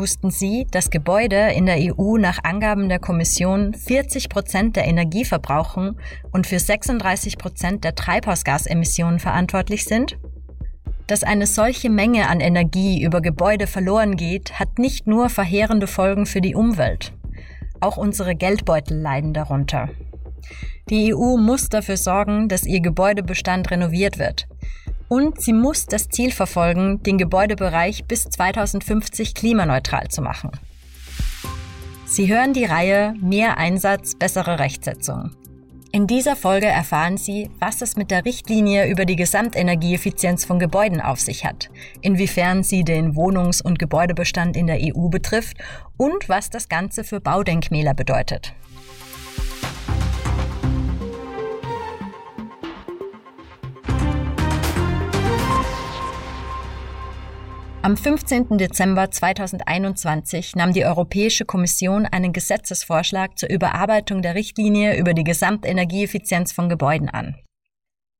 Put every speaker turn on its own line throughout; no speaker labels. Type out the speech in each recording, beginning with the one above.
Wussten Sie, dass Gebäude in der EU nach Angaben der Kommission 40 Prozent der Energie verbrauchen und für 36 Prozent der Treibhausgasemissionen verantwortlich sind? Dass eine solche Menge an Energie über Gebäude verloren geht, hat nicht nur verheerende Folgen für die Umwelt. Auch unsere Geldbeutel leiden darunter. Die EU muss dafür sorgen, dass ihr Gebäudebestand renoviert wird. Und sie muss das Ziel verfolgen, den Gebäudebereich bis 2050 klimaneutral zu machen. Sie hören die Reihe Mehr Einsatz, bessere Rechtsetzung. In dieser Folge erfahren Sie, was es mit der Richtlinie über die Gesamtenergieeffizienz von Gebäuden auf sich hat, inwiefern sie den Wohnungs- und Gebäudebestand in der EU betrifft und was das Ganze für Baudenkmäler bedeutet. Am 15. Dezember 2021 nahm die Europäische Kommission einen Gesetzesvorschlag zur Überarbeitung der Richtlinie über die Gesamtenergieeffizienz von Gebäuden an.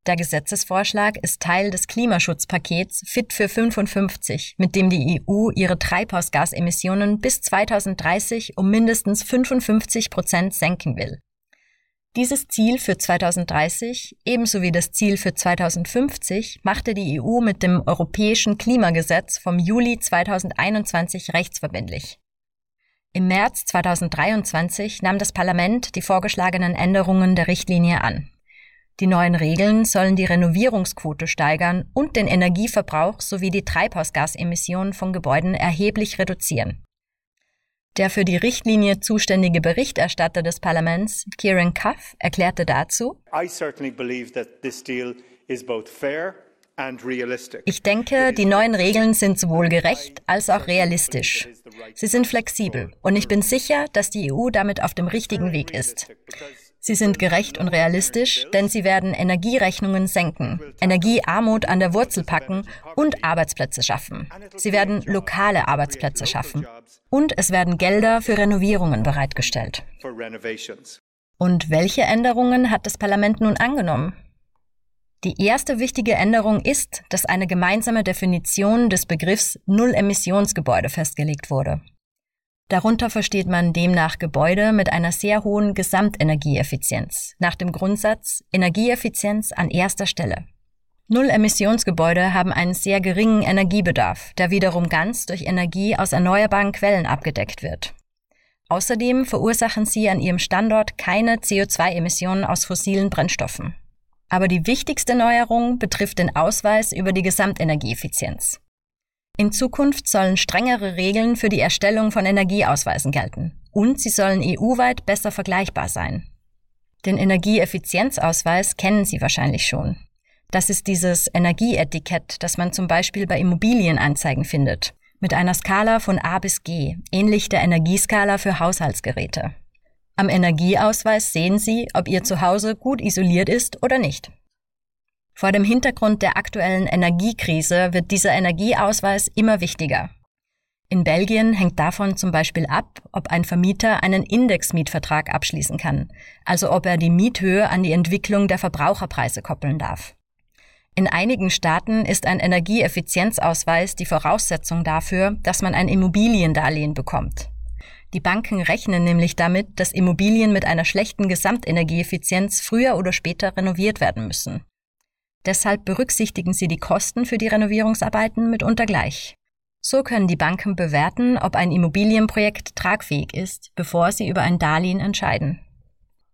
Der Gesetzesvorschlag ist Teil des Klimaschutzpakets Fit für 55, mit dem die EU ihre Treibhausgasemissionen bis 2030 um mindestens 55 Prozent senken will. Dieses Ziel für 2030 ebenso wie das Ziel für 2050 machte die EU mit dem Europäischen Klimagesetz vom Juli 2021 rechtsverbindlich. Im März 2023 nahm das Parlament die vorgeschlagenen Änderungen der Richtlinie an. Die neuen Regeln sollen die Renovierungsquote steigern und den Energieverbrauch sowie die Treibhausgasemissionen von Gebäuden erheblich reduzieren. Der für die Richtlinie zuständige Berichterstatter des Parlaments, Kieran Cuff, erklärte dazu, ich denke, die neuen Regeln sind sowohl gerecht als auch realistisch. Sie sind flexibel und ich bin sicher, dass die EU damit auf dem richtigen Weg ist. Sie sind gerecht und realistisch, denn sie werden Energierechnungen senken, Energiearmut an der Wurzel packen und Arbeitsplätze schaffen. Sie werden lokale Arbeitsplätze schaffen. Und es werden Gelder für Renovierungen bereitgestellt. Und welche Änderungen hat das Parlament nun angenommen? Die erste wichtige Änderung ist, dass eine gemeinsame Definition des Begriffs Null-Emissionsgebäude festgelegt wurde. Darunter versteht man demnach Gebäude mit einer sehr hohen Gesamtenergieeffizienz, nach dem Grundsatz Energieeffizienz an erster Stelle. Null-Emissionsgebäude haben einen sehr geringen Energiebedarf, der wiederum ganz durch Energie aus erneuerbaren Quellen abgedeckt wird. Außerdem verursachen sie an ihrem Standort keine CO2-Emissionen aus fossilen Brennstoffen. Aber die wichtigste Neuerung betrifft den Ausweis über die Gesamtenergieeffizienz. In Zukunft sollen strengere Regeln für die Erstellung von Energieausweisen gelten und sie sollen EU-weit besser vergleichbar sein. Den Energieeffizienzausweis kennen Sie wahrscheinlich schon. Das ist dieses Energieetikett, das man zum Beispiel bei Immobilienanzeigen findet, mit einer Skala von A bis G, ähnlich der Energieskala für Haushaltsgeräte. Am Energieausweis sehen Sie, ob Ihr Zuhause gut isoliert ist oder nicht. Vor dem Hintergrund der aktuellen Energiekrise wird dieser Energieausweis immer wichtiger. In Belgien hängt davon zum Beispiel ab, ob ein Vermieter einen Indexmietvertrag abschließen kann, also ob er die Miethöhe an die Entwicklung der Verbraucherpreise koppeln darf. In einigen Staaten ist ein Energieeffizienzausweis die Voraussetzung dafür, dass man ein Immobiliendarlehen bekommt. Die Banken rechnen nämlich damit, dass Immobilien mit einer schlechten Gesamtenergieeffizienz früher oder später renoviert werden müssen. Deshalb berücksichtigen sie die Kosten für die Renovierungsarbeiten mitunter gleich. So können die Banken bewerten, ob ein Immobilienprojekt tragfähig ist, bevor sie über ein Darlehen entscheiden.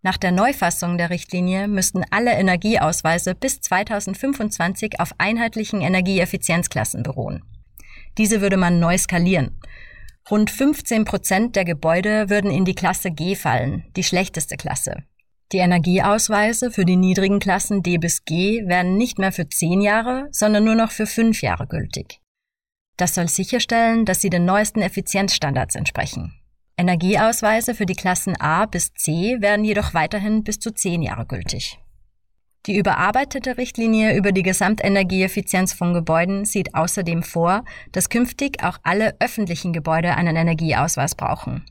Nach der Neufassung der Richtlinie müssten alle Energieausweise bis 2025 auf einheitlichen Energieeffizienzklassen beruhen. Diese würde man neu skalieren. Rund 15 Prozent der Gebäude würden in die Klasse G fallen, die schlechteste Klasse. Die Energieausweise für die niedrigen Klassen D bis G werden nicht mehr für zehn Jahre, sondern nur noch für fünf Jahre gültig. Das soll sicherstellen, dass sie den neuesten Effizienzstandards entsprechen. Energieausweise für die Klassen A bis C werden jedoch weiterhin bis zu zehn Jahre gültig. Die überarbeitete Richtlinie über die Gesamtenergieeffizienz von Gebäuden sieht außerdem vor, dass künftig auch alle öffentlichen Gebäude einen Energieausweis brauchen.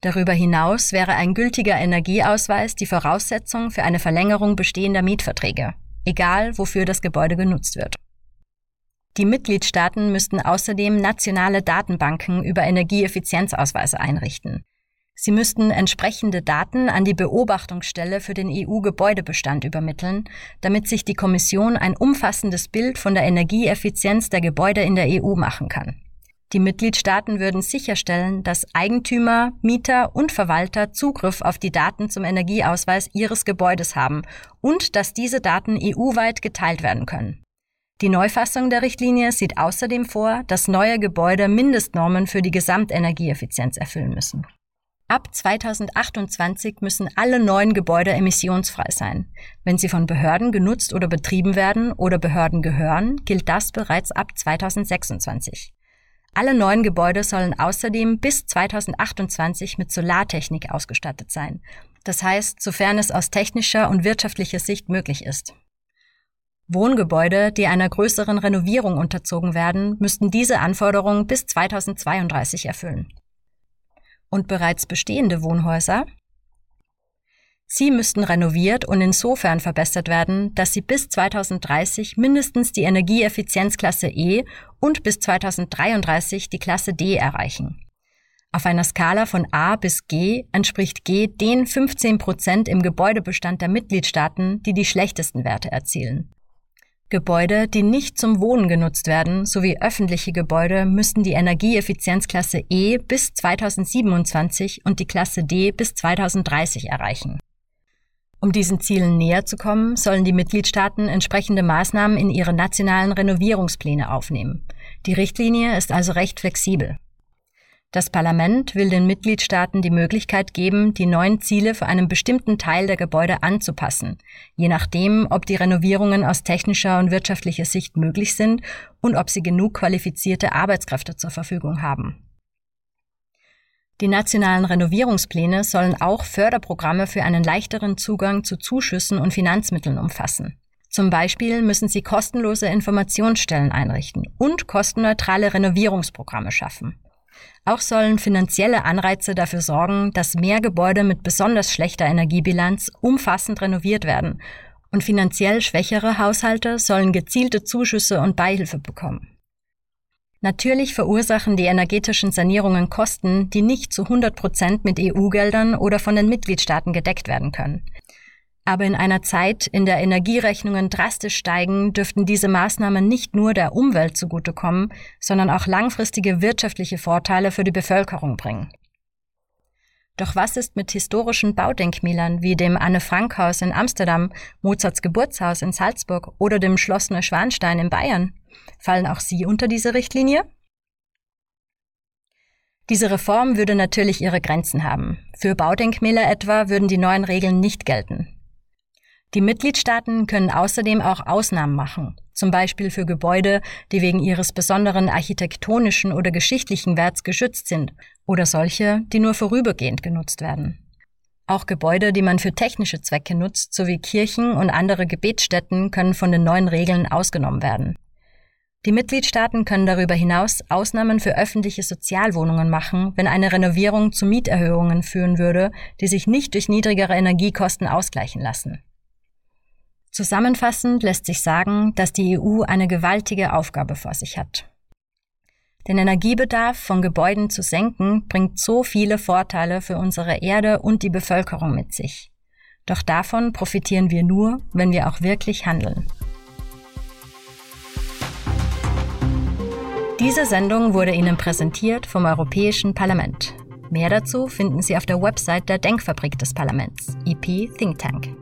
Darüber hinaus wäre ein gültiger Energieausweis die Voraussetzung für eine Verlängerung bestehender Mietverträge, egal wofür das Gebäude genutzt wird. Die Mitgliedstaaten müssten außerdem nationale Datenbanken über Energieeffizienzausweise einrichten. Sie müssten entsprechende Daten an die Beobachtungsstelle für den EU-Gebäudebestand übermitteln, damit sich die Kommission ein umfassendes Bild von der Energieeffizienz der Gebäude in der EU machen kann. Die Mitgliedstaaten würden sicherstellen, dass Eigentümer, Mieter und Verwalter Zugriff auf die Daten zum Energieausweis ihres Gebäudes haben und dass diese Daten EU-weit geteilt werden können. Die Neufassung der Richtlinie sieht außerdem vor, dass neue Gebäude Mindestnormen für die Gesamtenergieeffizienz erfüllen müssen. Ab 2028 müssen alle neuen Gebäude emissionsfrei sein. Wenn sie von Behörden genutzt oder betrieben werden oder Behörden gehören, gilt das bereits ab 2026. Alle neuen Gebäude sollen außerdem bis 2028 mit Solartechnik ausgestattet sein. Das heißt, sofern es aus technischer und wirtschaftlicher Sicht möglich ist. Wohngebäude, die einer größeren Renovierung unterzogen werden, müssten diese Anforderungen bis 2032 erfüllen und bereits bestehende Wohnhäuser? Sie müssten renoviert und insofern verbessert werden, dass sie bis 2030 mindestens die Energieeffizienzklasse E und bis 2033 die Klasse D erreichen. Auf einer Skala von A bis G entspricht G den 15 Prozent im Gebäudebestand der Mitgliedstaaten, die die schlechtesten Werte erzielen. Gebäude, die nicht zum Wohnen genutzt werden, sowie öffentliche Gebäude müssten die Energieeffizienzklasse E bis 2027 und die Klasse D bis 2030 erreichen. Um diesen Zielen näher zu kommen, sollen die Mitgliedstaaten entsprechende Maßnahmen in ihre nationalen Renovierungspläne aufnehmen. Die Richtlinie ist also recht flexibel. Das Parlament will den Mitgliedstaaten die Möglichkeit geben, die neuen Ziele für einen bestimmten Teil der Gebäude anzupassen, je nachdem, ob die Renovierungen aus technischer und wirtschaftlicher Sicht möglich sind und ob sie genug qualifizierte Arbeitskräfte zur Verfügung haben. Die nationalen Renovierungspläne sollen auch Förderprogramme für einen leichteren Zugang zu Zuschüssen und Finanzmitteln umfassen. Zum Beispiel müssen sie kostenlose Informationsstellen einrichten und kostenneutrale Renovierungsprogramme schaffen. Auch sollen finanzielle Anreize dafür sorgen, dass mehr Gebäude mit besonders schlechter Energiebilanz umfassend renoviert werden und finanziell schwächere Haushalte sollen gezielte Zuschüsse und Beihilfe bekommen. Natürlich verursachen die energetischen Sanierungen Kosten, die nicht zu 100 Prozent mit EU-Geldern oder von den Mitgliedstaaten gedeckt werden können. Aber in einer Zeit, in der Energierechnungen drastisch steigen, dürften diese Maßnahmen nicht nur der Umwelt zugutekommen, sondern auch langfristige wirtschaftliche Vorteile für die Bevölkerung bringen. Doch was ist mit historischen Baudenkmälern wie dem Anne-Frank-Haus in Amsterdam, Mozarts Geburtshaus in Salzburg oder dem Schloss Neuschwanstein in Bayern? Fallen auch sie unter diese Richtlinie? Diese Reform würde natürlich ihre Grenzen haben. Für Baudenkmäler etwa würden die neuen Regeln nicht gelten. Die Mitgliedstaaten können außerdem auch Ausnahmen machen, zum Beispiel für Gebäude, die wegen ihres besonderen architektonischen oder geschichtlichen Werts geschützt sind, oder solche, die nur vorübergehend genutzt werden. Auch Gebäude, die man für technische Zwecke nutzt, sowie Kirchen und andere Gebetsstätten können von den neuen Regeln ausgenommen werden. Die Mitgliedstaaten können darüber hinaus Ausnahmen für öffentliche Sozialwohnungen machen, wenn eine Renovierung zu Mieterhöhungen führen würde, die sich nicht durch niedrigere Energiekosten ausgleichen lassen. Zusammenfassend lässt sich sagen, dass die EU eine gewaltige Aufgabe vor sich hat. Den Energiebedarf von Gebäuden zu senken, bringt so viele Vorteile für unsere Erde und die Bevölkerung mit sich. Doch davon profitieren wir nur, wenn wir auch wirklich handeln. Diese Sendung wurde Ihnen präsentiert vom Europäischen Parlament. Mehr dazu finden Sie auf der Website der Denkfabrik des Parlaments, EP Think Tank.